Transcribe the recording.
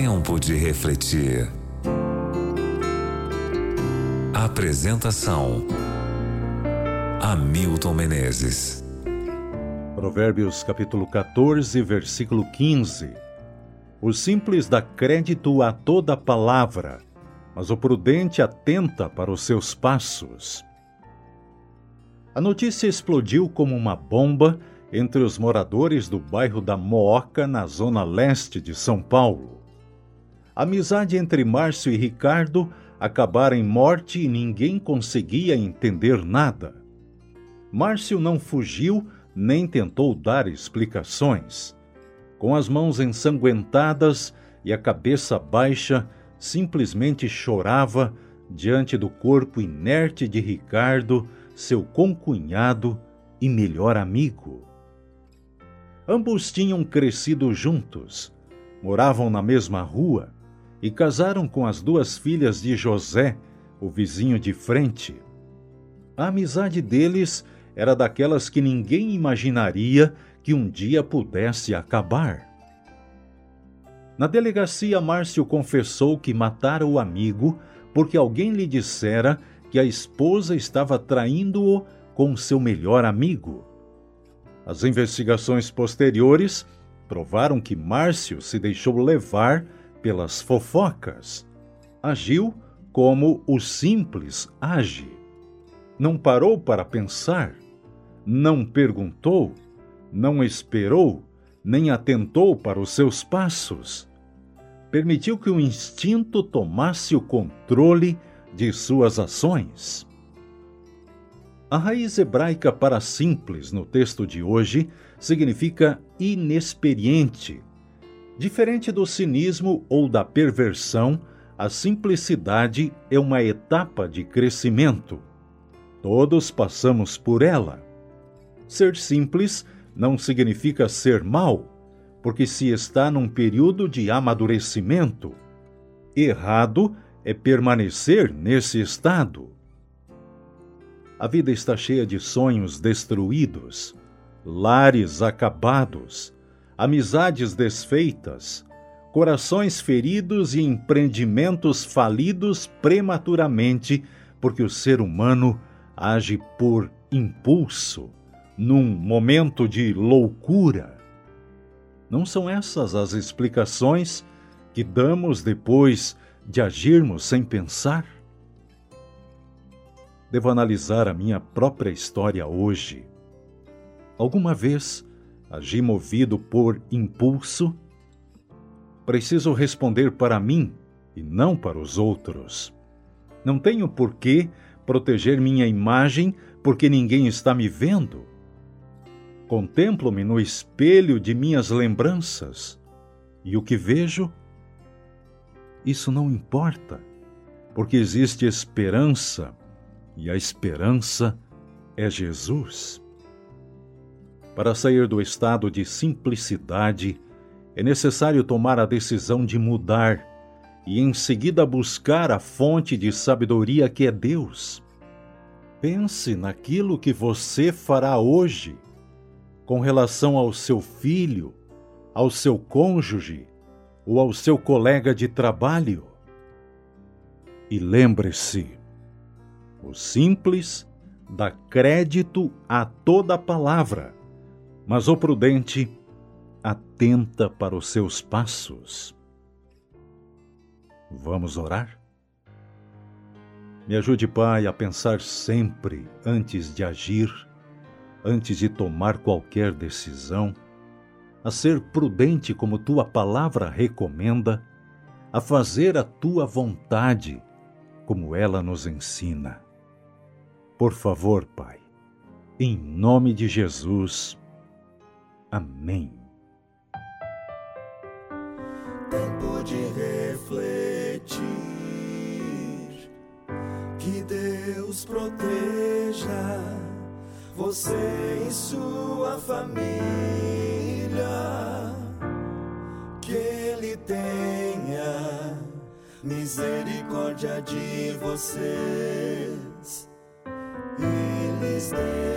Tempo de refletir. Apresentação: Hamilton Menezes. Provérbios capítulo 14, versículo 15. O simples dá crédito a toda palavra, mas o prudente atenta para os seus passos. A notícia explodiu como uma bomba entre os moradores do bairro da Mooca, na zona leste de São Paulo. Amizade entre Márcio e Ricardo acabara em morte e ninguém conseguia entender nada. Márcio não fugiu nem tentou dar explicações. Com as mãos ensanguentadas e a cabeça baixa, simplesmente chorava diante do corpo inerte de Ricardo, seu concunhado e melhor amigo. Ambos tinham crescido juntos, moravam na mesma rua e casaram com as duas filhas de José, o vizinho de frente. A amizade deles era daquelas que ninguém imaginaria que um dia pudesse acabar. Na delegacia, Márcio confessou que matara o amigo porque alguém lhe dissera que a esposa estava traindo-o com seu melhor amigo. As investigações posteriores provaram que Márcio se deixou levar pelas fofocas. Agiu como o simples age. Não parou para pensar, não perguntou, não esperou, nem atentou para os seus passos. Permitiu que o instinto tomasse o controle de suas ações. A raiz hebraica para simples no texto de hoje significa inexperiente. Diferente do cinismo ou da perversão, a simplicidade é uma etapa de crescimento. Todos passamos por ela. Ser simples não significa ser mau, porque se está num período de amadurecimento. Errado é permanecer nesse estado. A vida está cheia de sonhos destruídos, lares acabados, amizades desfeitas, corações feridos e empreendimentos falidos prematuramente, porque o ser humano age por impulso, num momento de loucura. Não são essas as explicações que damos depois de agirmos sem pensar? devo analisar a minha própria história hoje. Alguma vez agi movido por impulso? Preciso responder para mim e não para os outros. Não tenho por que proteger minha imagem porque ninguém está me vendo. Contemplo-me no espelho de minhas lembranças e o que vejo? Isso não importa, porque existe esperança e a esperança é Jesus. Para sair do estado de simplicidade, é necessário tomar a decisão de mudar e em seguida buscar a fonte de sabedoria que é Deus. Pense naquilo que você fará hoje com relação ao seu filho, ao seu cônjuge ou ao seu colega de trabalho. E lembre-se, o simples dá crédito a toda palavra, mas o prudente atenta para os seus passos. Vamos orar? Me ajude, Pai, a pensar sempre antes de agir, antes de tomar qualquer decisão, a ser prudente como tua palavra recomenda, a fazer a tua vontade como ela nos ensina. Por favor, Pai, em nome de Jesus. Amém. Tempo de refletir, que Deus proteja você e sua família, que Ele tenha misericórdia de vocês. Ele está.